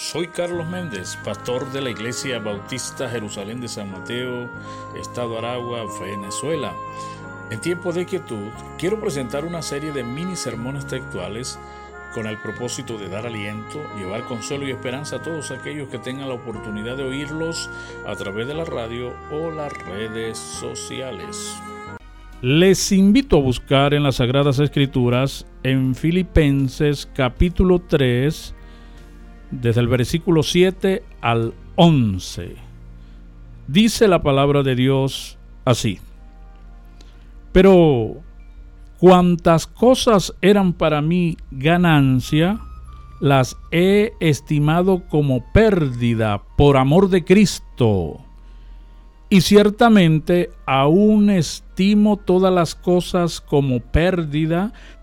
Soy Carlos Méndez, pastor de la Iglesia Bautista Jerusalén de San Mateo, Estado Aragua, Venezuela. En tiempo de quietud, quiero presentar una serie de mini sermones textuales con el propósito de dar aliento, llevar consuelo y esperanza a todos aquellos que tengan la oportunidad de oírlos a través de la radio o las redes sociales. Les invito a buscar en las Sagradas Escrituras en Filipenses capítulo 3, desde el versículo 7 al 11. Dice la palabra de Dios así. Pero cuantas cosas eran para mí ganancia, las he estimado como pérdida por amor de Cristo. Y ciertamente aún estimo todas las cosas como pérdida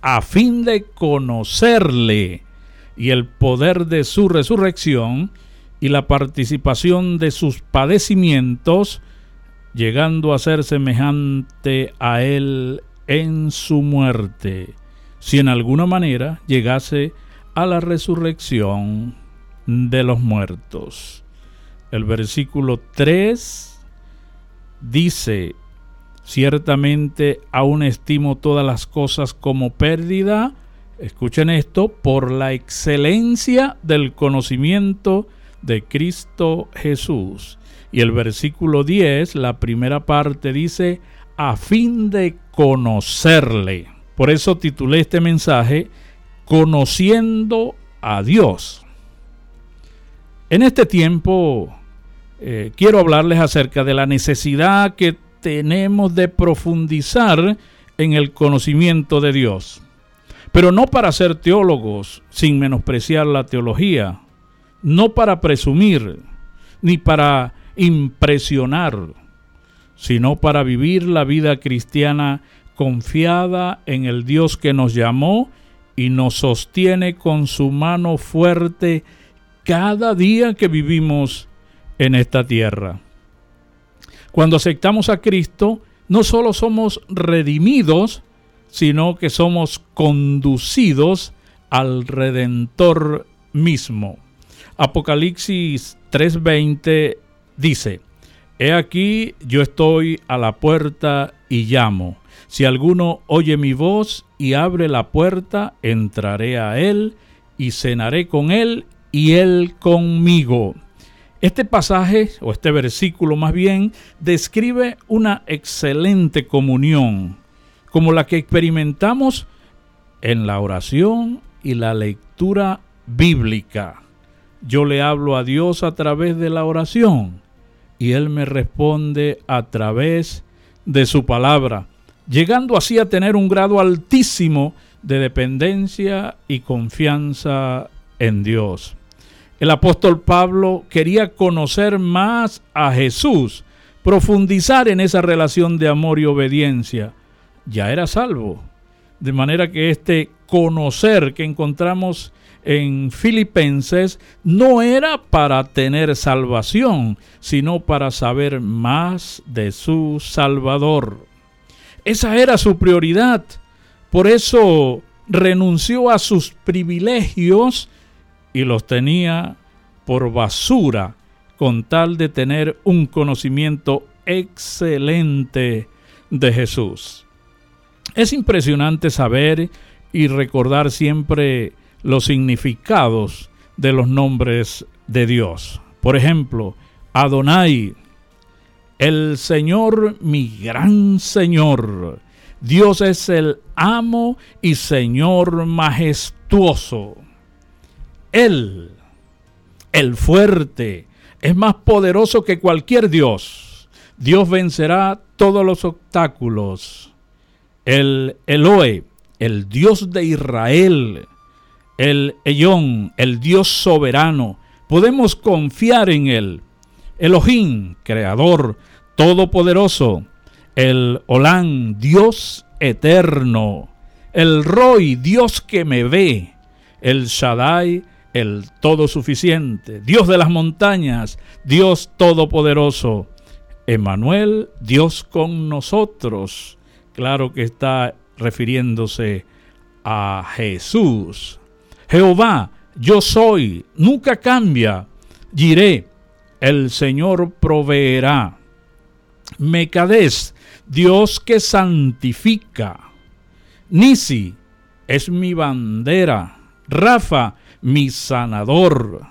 a fin de conocerle y el poder de su resurrección y la participación de sus padecimientos, llegando a ser semejante a él en su muerte, si en alguna manera llegase a la resurrección de los muertos. El versículo 3 dice, Ciertamente aún estimo todas las cosas como pérdida, escuchen esto, por la excelencia del conocimiento de Cristo Jesús. Y el versículo 10, la primera parte dice, a fin de conocerle. Por eso titulé este mensaje, Conociendo a Dios. En este tiempo eh, quiero hablarles acerca de la necesidad que tenemos de profundizar en el conocimiento de Dios. Pero no para ser teólogos sin menospreciar la teología, no para presumir, ni para impresionar, sino para vivir la vida cristiana confiada en el Dios que nos llamó y nos sostiene con su mano fuerte cada día que vivimos en esta tierra. Cuando aceptamos a Cristo, no solo somos redimidos, sino que somos conducidos al Redentor mismo. Apocalipsis 3:20 dice, He aquí yo estoy a la puerta y llamo. Si alguno oye mi voz y abre la puerta, entraré a él y cenaré con él y él conmigo. Este pasaje, o este versículo más bien, describe una excelente comunión, como la que experimentamos en la oración y la lectura bíblica. Yo le hablo a Dios a través de la oración y Él me responde a través de su palabra, llegando así a tener un grado altísimo de dependencia y confianza en Dios. El apóstol Pablo quería conocer más a Jesús, profundizar en esa relación de amor y obediencia. Ya era salvo. De manera que este conocer que encontramos en Filipenses no era para tener salvación, sino para saber más de su Salvador. Esa era su prioridad. Por eso renunció a sus privilegios y los tenía por basura con tal de tener un conocimiento excelente de Jesús. Es impresionante saber y recordar siempre los significados de los nombres de Dios. Por ejemplo, Adonai, el Señor, mi gran Señor. Dios es el amo y Señor majestuoso. Él, el fuerte, es más poderoso que cualquier Dios. Dios vencerá todos los obstáculos. El Eloe, el Dios de Israel, el Eyón, el Dios soberano, Podemos confiar en Él. Elohim, Creador, Todopoderoso. El Olán, Dios eterno. El Roy, Dios que me ve. El Shaddai, el todo suficiente, Dios de las montañas, Dios todopoderoso. Emanuel, Dios con nosotros. Claro que está refiriéndose a Jesús. Jehová, yo soy, nunca cambia. Diré, el Señor proveerá. Mecadés, Dios que santifica. Nisi, es mi bandera. Rafa, mi sanador.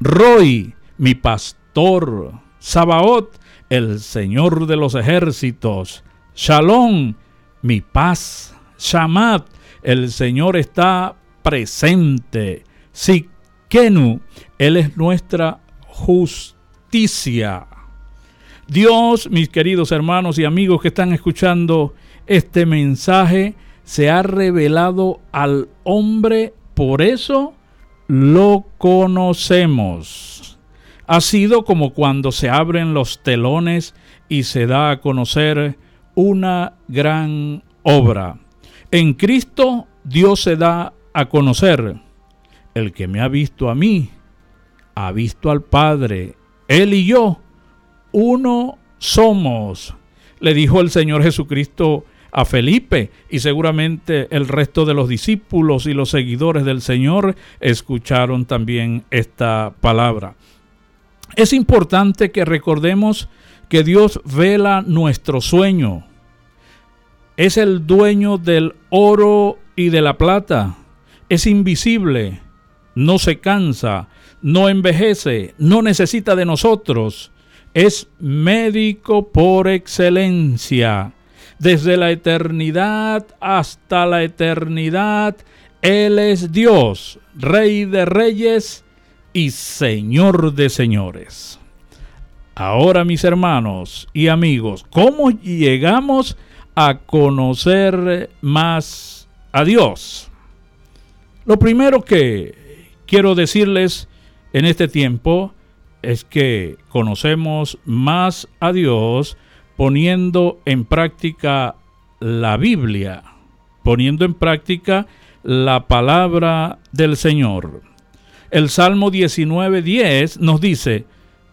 Roy, mi pastor. Sabaoth, el Señor de los ejércitos. Shalom, mi paz. Shamat, el Señor está presente. Sikenu, Él es nuestra justicia. Dios, mis queridos hermanos y amigos que están escuchando este mensaje, se ha revelado al hombre, por eso lo conocemos. Ha sido como cuando se abren los telones y se da a conocer una gran obra. En Cristo Dios se da a conocer. El que me ha visto a mí, ha visto al Padre. Él y yo, uno somos. Le dijo el Señor Jesucristo a Felipe y seguramente el resto de los discípulos y los seguidores del Señor escucharon también esta palabra. Es importante que recordemos que Dios vela nuestro sueño. Es el dueño del oro y de la plata. Es invisible, no se cansa, no envejece, no necesita de nosotros. Es médico por excelencia desde la eternidad hasta la eternidad. Él es Dios, Rey de reyes y Señor de señores. Ahora mis hermanos y amigos, ¿cómo llegamos a conocer más a Dios? Lo primero que quiero decirles en este tiempo es que conocemos más a Dios poniendo en práctica la Biblia, poniendo en práctica la palabra del Señor. El Salmo 19:10 nos dice,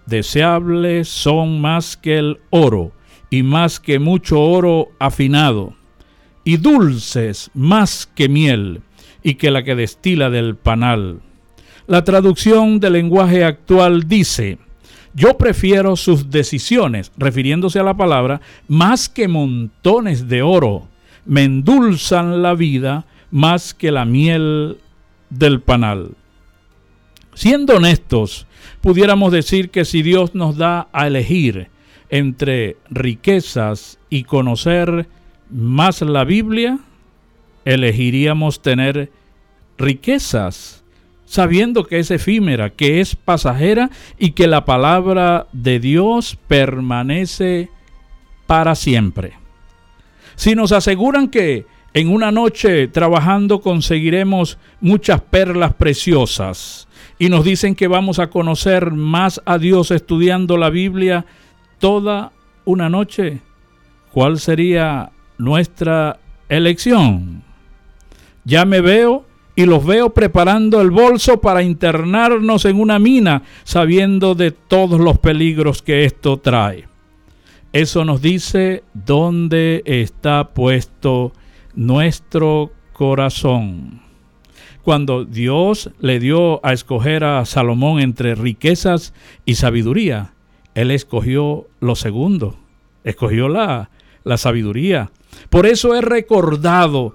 deseables son más que el oro y más que mucho oro afinado, y dulces más que miel y que la que destila del panal. La traducción del lenguaje actual dice, yo prefiero sus decisiones, refiriéndose a la palabra, más que montones de oro. Me endulzan la vida más que la miel del panal. Siendo honestos, pudiéramos decir que si Dios nos da a elegir entre riquezas y conocer más la Biblia, elegiríamos tener riquezas sabiendo que es efímera, que es pasajera y que la palabra de Dios permanece para siempre. Si nos aseguran que en una noche trabajando conseguiremos muchas perlas preciosas y nos dicen que vamos a conocer más a Dios estudiando la Biblia toda una noche, ¿cuál sería nuestra elección? Ya me veo y los veo preparando el bolso para internarnos en una mina, sabiendo de todos los peligros que esto trae. Eso nos dice dónde está puesto nuestro corazón. Cuando Dios le dio a escoger a Salomón entre riquezas y sabiduría, él escogió lo segundo, escogió la, la sabiduría. Por eso es recordado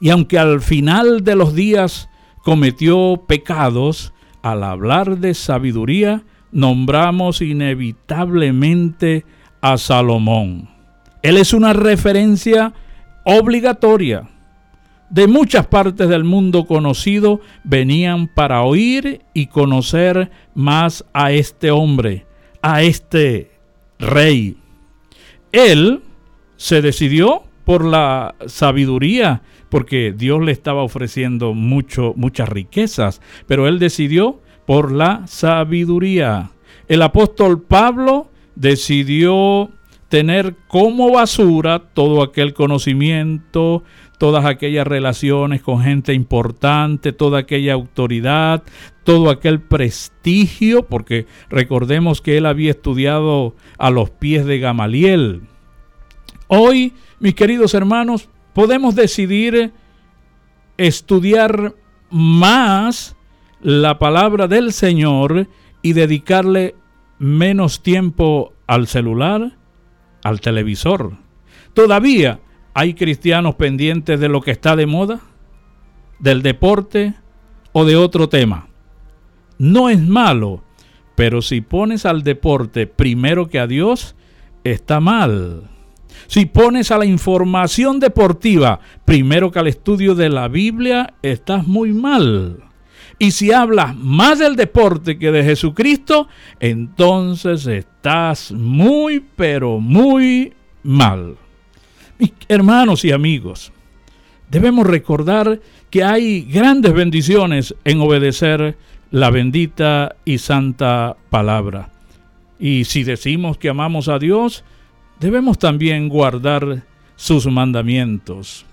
y aunque al final de los días cometió pecados, al hablar de sabiduría, nombramos inevitablemente a Salomón. Él es una referencia obligatoria. De muchas partes del mundo conocido venían para oír y conocer más a este hombre, a este rey. Él se decidió por la sabiduría porque Dios le estaba ofreciendo mucho, muchas riquezas, pero él decidió por la sabiduría. El apóstol Pablo decidió tener como basura todo aquel conocimiento, todas aquellas relaciones con gente importante, toda aquella autoridad, todo aquel prestigio, porque recordemos que él había estudiado a los pies de Gamaliel. Hoy, mis queridos hermanos, podemos decidir estudiar más la palabra del Señor y dedicarle menos tiempo al celular, al televisor. Todavía hay cristianos pendientes de lo que está de moda, del deporte o de otro tema. No es malo, pero si pones al deporte primero que a Dios, está mal. Si pones a la información deportiva primero que al estudio de la Biblia, estás muy mal. Y si hablas más del deporte que de Jesucristo, entonces estás muy, pero muy mal. Mis hermanos y amigos, debemos recordar que hay grandes bendiciones en obedecer la bendita y santa palabra. Y si decimos que amamos a Dios, debemos también guardar sus mandamientos.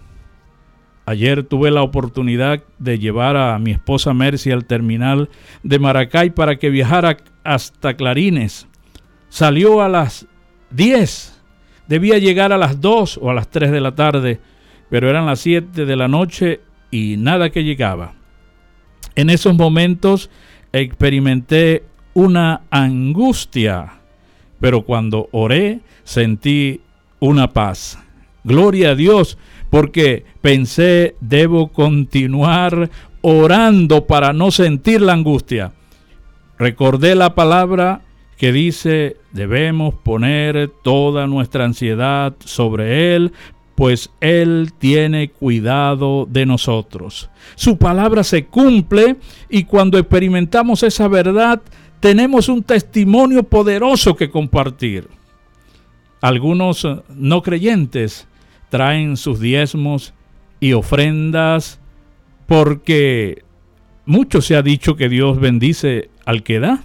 Ayer tuve la oportunidad de llevar a mi esposa Mercy al terminal de Maracay para que viajara hasta Clarines. Salió a las 10. Debía llegar a las 2 o a las 3 de la tarde, pero eran las 7 de la noche y nada que llegaba. En esos momentos experimenté una angustia, pero cuando oré sentí una paz. Gloria a Dios porque pensé, debo continuar orando para no sentir la angustia. Recordé la palabra que dice, debemos poner toda nuestra ansiedad sobre Él, pues Él tiene cuidado de nosotros. Su palabra se cumple y cuando experimentamos esa verdad, tenemos un testimonio poderoso que compartir. Algunos no creyentes traen sus diezmos y ofrendas porque mucho se ha dicho que Dios bendice al que da.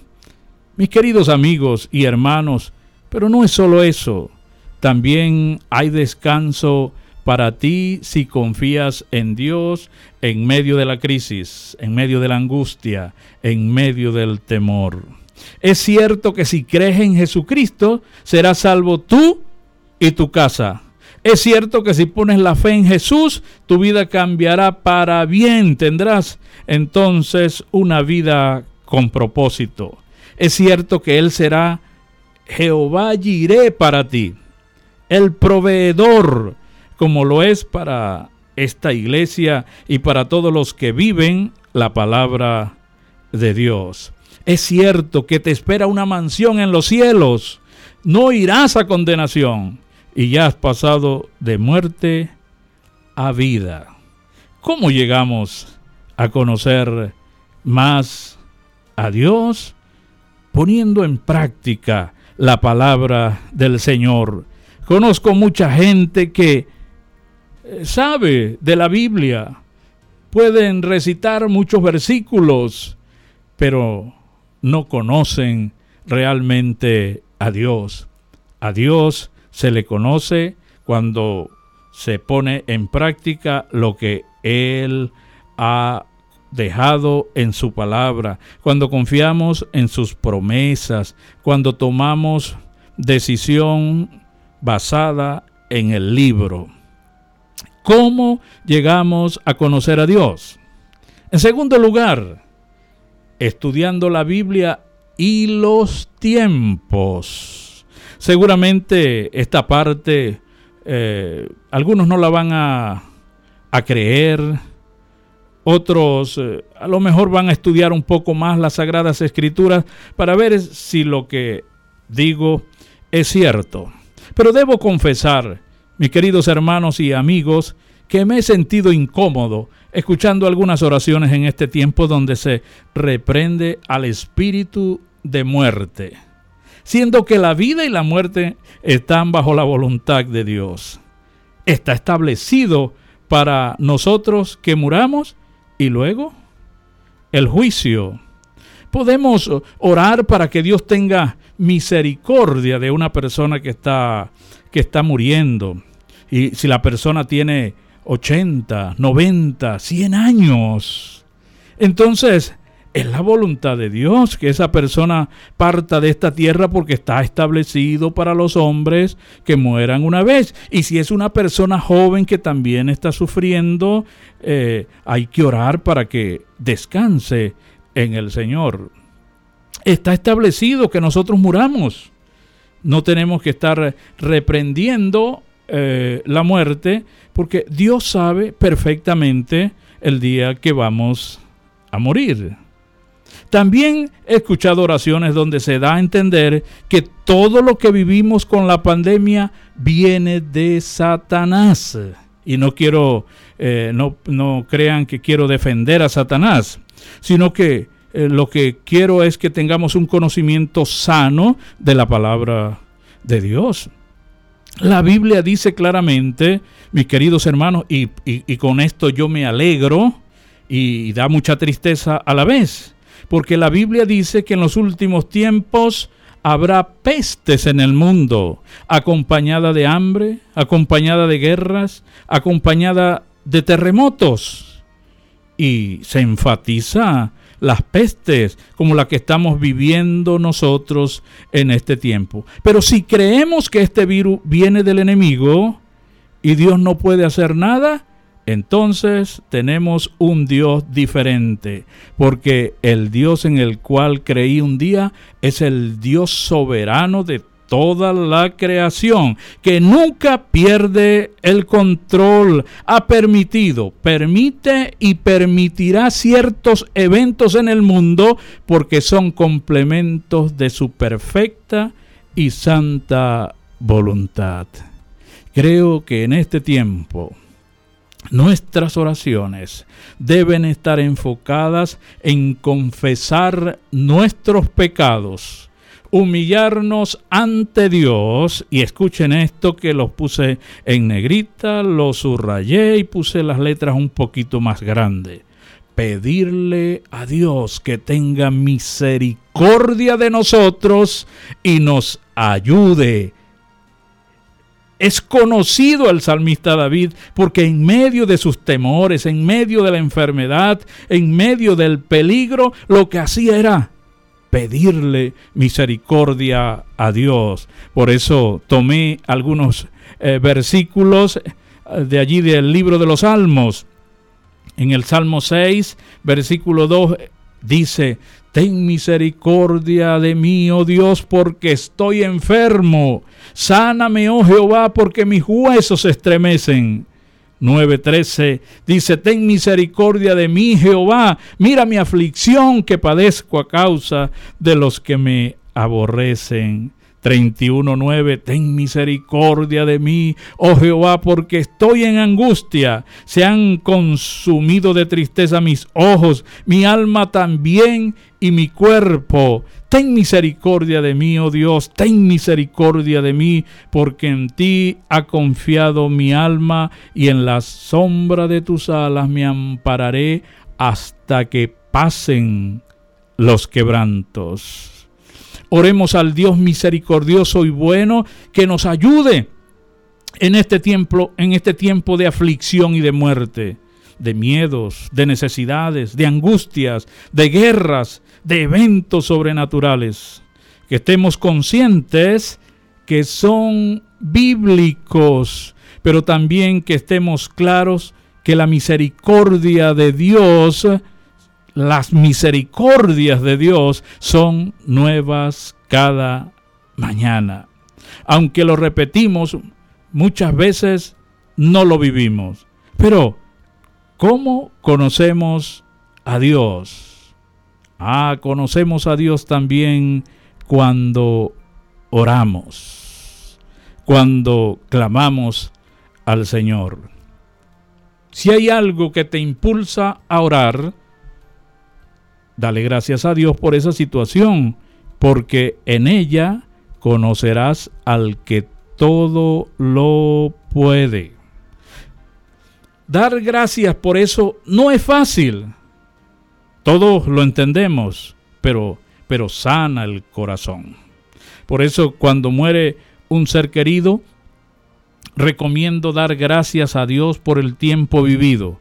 Mis queridos amigos y hermanos, pero no es solo eso, también hay descanso para ti si confías en Dios en medio de la crisis, en medio de la angustia, en medio del temor. Es cierto que si crees en Jesucristo, serás salvo tú y tu casa. Es cierto que si pones la fe en Jesús, tu vida cambiará para bien. Tendrás entonces una vida con propósito. Es cierto que Él será Jehová Jiré para ti, el proveedor, como lo es para esta iglesia y para todos los que viven la palabra de Dios. Es cierto que te espera una mansión en los cielos. No irás a condenación y ya has pasado de muerte a vida. ¿Cómo llegamos a conocer más a Dios? Poniendo en práctica la palabra del Señor. Conozco mucha gente que sabe de la Biblia, pueden recitar muchos versículos, pero no conocen realmente a Dios. A Dios se le conoce cuando se pone en práctica lo que Él ha dejado en su palabra, cuando confiamos en sus promesas, cuando tomamos decisión basada en el libro. ¿Cómo llegamos a conocer a Dios? En segundo lugar, estudiando la Biblia y los tiempos. Seguramente esta parte, eh, algunos no la van a, creer, otros eh, a lo mejor van a estudiar un poco más las Sagradas Escrituras para ver si lo que digo es cierto. Pero debo confesar, mis queridos hermanos y amigos, que me he sentido incómodo escuchando algunas oraciones en este tiempo donde se reprende al espíritu de muerte siendo que la vida y la muerte están bajo la voluntad de Dios. Está establecido para nosotros que muramos y luego el juicio. Podemos orar para que Dios tenga misericordia de una persona que está, que está muriendo. Y si la persona tiene 80, 90, 100 años, entonces es la voluntad de Dios que esa persona parta de esta tierra porque está establecido para los hombres que mueran una vez. Y si es una persona joven que también está sufriendo, eh, hay que orar para que descanse en el Señor. Está establecido que nosotros muramos. No tenemos que estar reprendiendo eh, la muerte porque Dios sabe perfectamente el día que vamos a morir. También he escuchado oraciones donde se da a entender que todo lo que vivimos con la pandemia viene de Satanás. Y no quiero, eh, no, no, crean que quiero defender a Satanás, sino que eh, lo que quiero es que tengamos un conocimiento sano de la palabra de Dios. La Biblia dice claramente, mis queridos hermanos, y, y con esto yo me alegro y da mucha tristeza a la vez porque la Biblia dice que en los últimos tiempos habrá pestes en el mundo, acompañada de hambre, acompañada de guerras, acompañada de terremotos. Y se enfatiza las pestes como la que estamos viviendo nosotros en este tiempo. Pero si creemos que este virus viene del enemigo y Dios no puede hacer nada, entonces tenemos un Dios diferente, porque el Dios en el cual creí un día es el Dios soberano de toda la creación, que nunca pierde el control, ha permitido, permite y permitirá ciertos eventos en el mundo porque son complementos de su perfecta y santa voluntad. Creo que en este tiempo, Nuestras oraciones deben estar enfocadas en confesar nuestros pecados, humillarnos ante Dios, y escuchen esto que los puse en negrita, los subrayé y puse las letras un poquito más grandes. Pedirle a Dios que tenga misericordia de nosotros y nos ayude es conocido el salmista David porque en medio de sus temores, en medio de la enfermedad, en medio del peligro, lo que hacía era pedirle misericordia a Dios. Por eso tomé algunos eh, versículos eh, de allí del libro de los Salmos. En el Salmo 6, versículo 2, dice, Ten misericordia de mí, oh Dios, porque estoy enfermo. Sáname, oh Jehová, porque mis huesos se estremecen. 9:13 dice, Ten misericordia de mí, Jehová. Mira mi aflicción que padezco a causa de los que me aborrecen. 31.9 Ten misericordia de mí, oh Jehová, porque estoy en angustia. Se han consumido de tristeza mis ojos, mi alma también y mi cuerpo. Ten misericordia de mí, oh Dios, ten misericordia de mí, porque en ti ha confiado mi alma y en la sombra de tus alas me ampararé hasta que pasen los quebrantos. Oremos al Dios misericordioso y bueno que nos ayude en este tiempo, en este tiempo de aflicción y de muerte, de miedos, de necesidades, de angustias, de guerras, de eventos sobrenaturales. Que estemos conscientes que son bíblicos, pero también que estemos claros que la misericordia de Dios las misericordias de Dios son nuevas cada mañana. Aunque lo repetimos, muchas veces no lo vivimos. Pero, ¿cómo conocemos a Dios? Ah, conocemos a Dios también cuando oramos, cuando clamamos al Señor. Si hay algo que te impulsa a orar, Dale gracias a Dios por esa situación, porque en ella conocerás al que todo lo puede. Dar gracias por eso no es fácil. Todos lo entendemos, pero, pero sana el corazón. Por eso cuando muere un ser querido, recomiendo dar gracias a Dios por el tiempo vivido,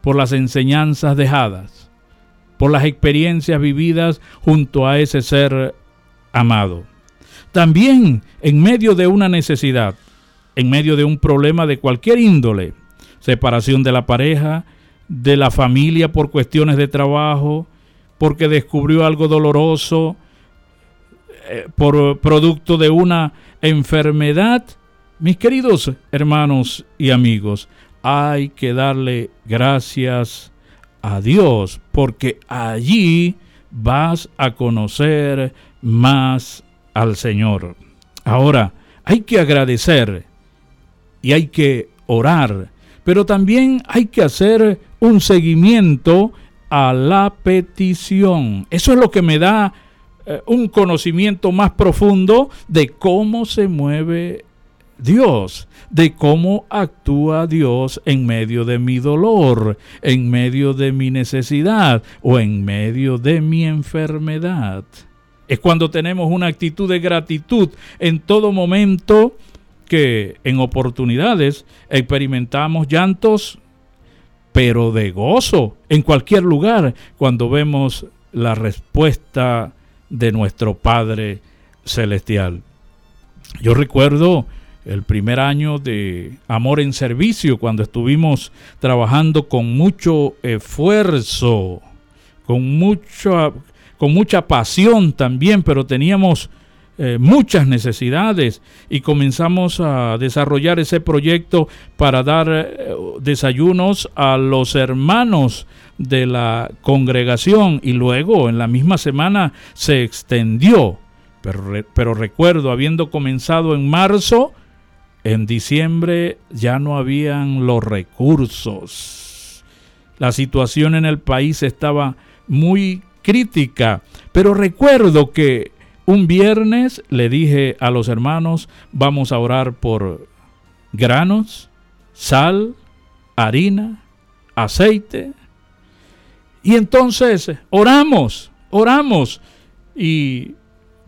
por las enseñanzas dejadas, por las experiencias vividas junto a ese ser amado. También en medio de una necesidad, en medio de un problema de cualquier índole, separación de la pareja, de la familia por cuestiones de trabajo, porque descubrió algo doloroso, eh, por producto de una enfermedad, mis queridos hermanos y amigos, hay que darle gracias a Dios, porque allí vas a conocer más al Señor. Ahora, hay que agradecer y hay que orar, pero también hay que hacer un seguimiento a la petición. Eso es lo que me da eh, un conocimiento más profundo de cómo se mueve Dios, de cómo actúa Dios en medio de mi dolor, en medio de mi necesidad o en medio de mi enfermedad. Es cuando tenemos una actitud de gratitud en todo momento que en oportunidades experimentamos llantos, pero de gozo en cualquier lugar cuando vemos la respuesta de nuestro Padre Celestial. Yo recuerdo el primer año de Amor en Servicio, cuando estuvimos trabajando con mucho esfuerzo, con mucha, con mucha pasión también, pero teníamos eh, muchas necesidades y comenzamos a desarrollar ese proyecto para dar eh, desayunos a los hermanos de la congregación y luego en la misma semana se extendió. Pero, pero recuerdo, habiendo comenzado en marzo, en diciembre ya no habían los recursos. La situación en el país estaba muy crítica, pero recuerdo que un viernes le dije a los hermanos, vamos a orar por granos, sal, harina, aceite. Y entonces oramos, oramos. Y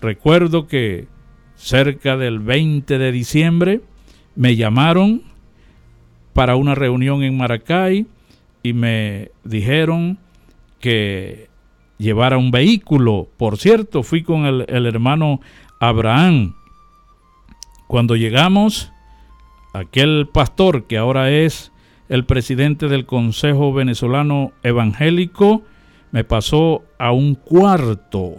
recuerdo que cerca del 20 de diciembre me llamaron para una reunión en Maracay y me dijeron que llevara un vehículo. Por cierto, fui con el, hermano Abraham. Cuando llegamos, aquel pastor que ahora es el presidente del Consejo Venezolano Evangélico, me pasó a un cuarto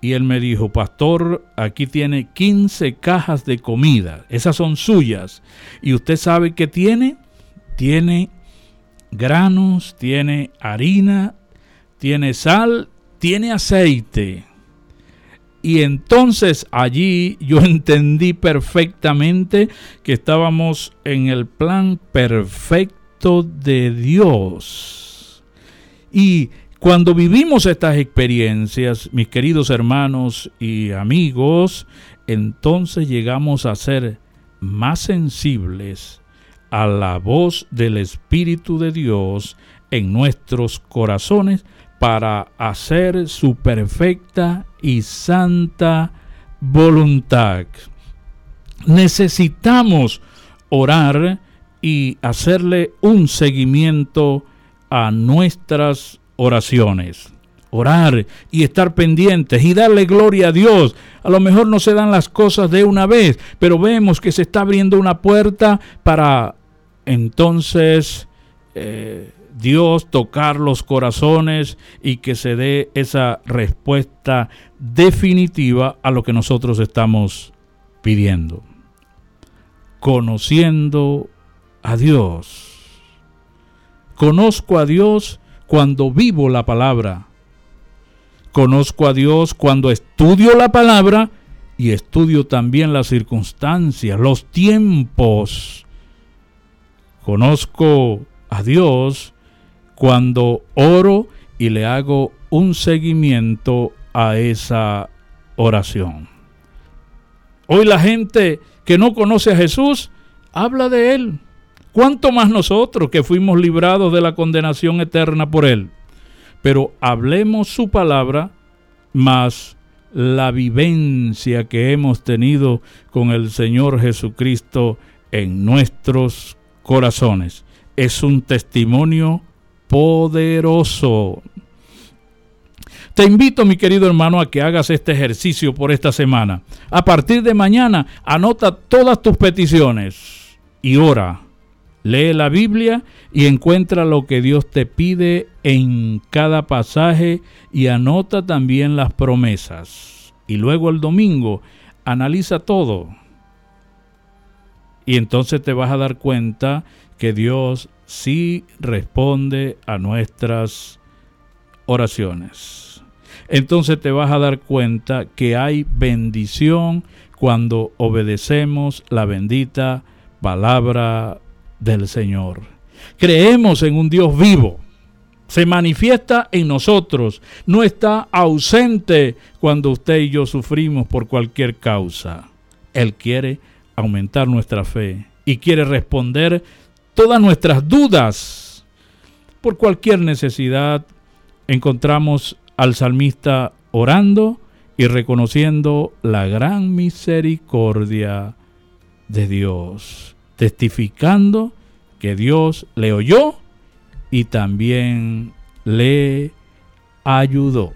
y él me dijo, pastor, aquí tiene 15 cajas de comida, esas son suyas. ¿Y usted sabe qué tiene? Tiene granos, tiene harina, tiene sal, tiene aceite. Y entonces allí yo entendí perfectamente que estábamos en el plan perfecto de Dios. Y cuando vivimos estas experiencias, mis queridos hermanos y amigos, entonces llegamos a ser más sensibles a la voz del Espíritu de Dios en nuestros corazones para hacer su perfecta y santa voluntad. Necesitamos orar y hacerle un seguimiento a nuestras oraciones. Orar y estar pendientes y darle gloria a Dios. A lo mejor no se dan las cosas de una vez, pero vemos que se está abriendo una puerta para entonces eh, Dios tocar los corazones y que se dé esa respuesta definitiva a lo que nosotros estamos pidiendo. Conociendo a Dios. Conozco a Dios cuando vivo la palabra. Conozco a Dios cuando estudio la palabra y estudio también las circunstancias, los tiempos. Conozco a Dios cuando oro y le hago un seguimiento a esa oración. Hoy la gente que no conoce a Jesús habla de Él, ¿Cuánto más nosotros que fuimos librados de la condenación eterna por Él? Pero hablemos su palabra más la vivencia que hemos tenido con el Señor Jesucristo en nuestros corazones. Es un testimonio poderoso. Te invito, mi querido hermano, a que hagas este ejercicio por esta semana. A partir de mañana, anota todas tus peticiones y ora. Lee la Biblia y encuentra lo que Dios te pide en cada pasaje y anota también las promesas. Y luego el domingo, analiza todo. Y entonces te vas a dar cuenta que Dios sí responde a nuestras oraciones. Entonces te vas a dar cuenta que hay bendición cuando obedecemos la bendita palabra del Señor. Creemos en un Dios vivo. Se manifiesta en nosotros. No está ausente cuando usted y yo sufrimos por cualquier causa. Él quiere aumentar nuestra fe y quiere responder todas nuestras dudas. Por cualquier necesidad encontramos al salmista orando y reconociendo la gran misericordia de Dios testificando que Dios le oyó y también le ayudó.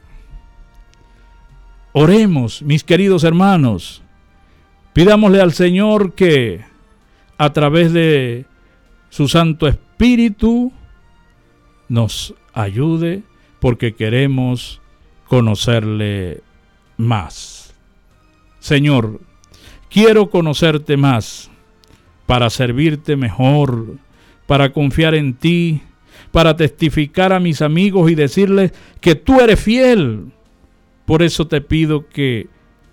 Oremos, mis queridos hermanos, pidámosle al Señor que a través de su Santo Espíritu nos ayude porque queremos conocerle más. Señor, quiero conocerte más para servirte mejor, para confiar en ti, para testificar a mis amigos y decirles que tú eres fiel. Por eso te pido que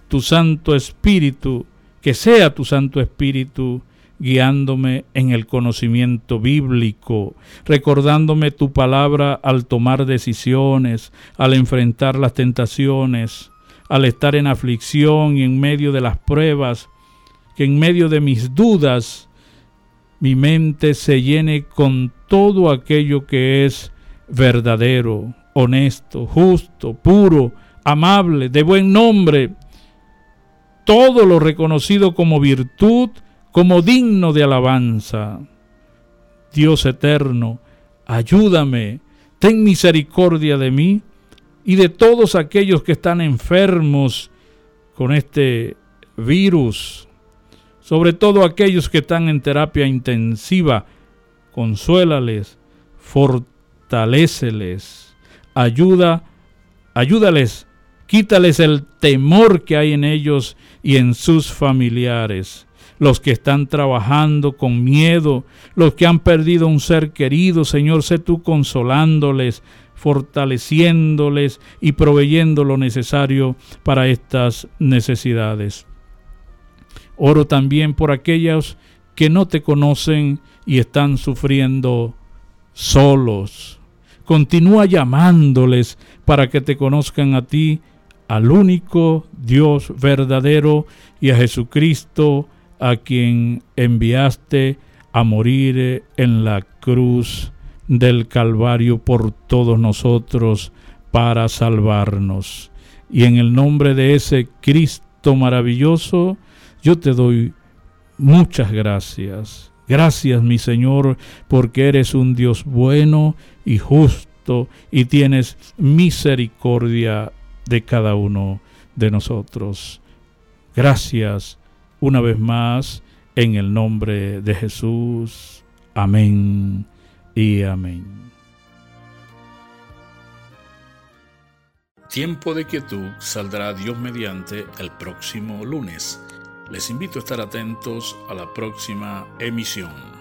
tu Santo Espíritu, que sea tu Santo Espíritu, guiándome en el conocimiento bíblico, recordándome tu palabra al tomar decisiones, al enfrentar las tentaciones, al estar en aflicción y en medio de las pruebas, que en medio de mis dudas mi mente se llene con todo aquello que es verdadero, honesto, justo, puro, amable, de buen nombre, todo lo reconocido como virtud, como digno de alabanza. Dios eterno, ayúdame, ten misericordia de mí y de todos aquellos que están enfermos con este virus sobre todo aquellos que están en terapia intensiva, consuélales, fortaléceles, ayuda, ayúdales, quítales el temor que hay en ellos y en sus familiares. Los que están trabajando con miedo, los que han perdido un ser querido, Señor, sé tú consolándoles, fortaleciéndoles y proveyendo lo necesario para estas necesidades. Oro también por aquellos que no te conocen y están sufriendo solos. Continúa llamándoles para que te conozcan a ti, al único Dios verdadero y a Jesucristo, a quien enviaste a morir en la cruz del Calvario por todos nosotros para salvarnos. Y en el nombre de ese Cristo maravilloso, yo te doy muchas gracias. Gracias, mi Señor, porque eres un Dios bueno y justo y tienes misericordia de cada uno de nosotros. Gracias una vez más en el nombre de Jesús. Amén y amén. Tiempo de quietud saldrá Dios mediante el próximo lunes. Les invito a estar atentos a la próxima emisión.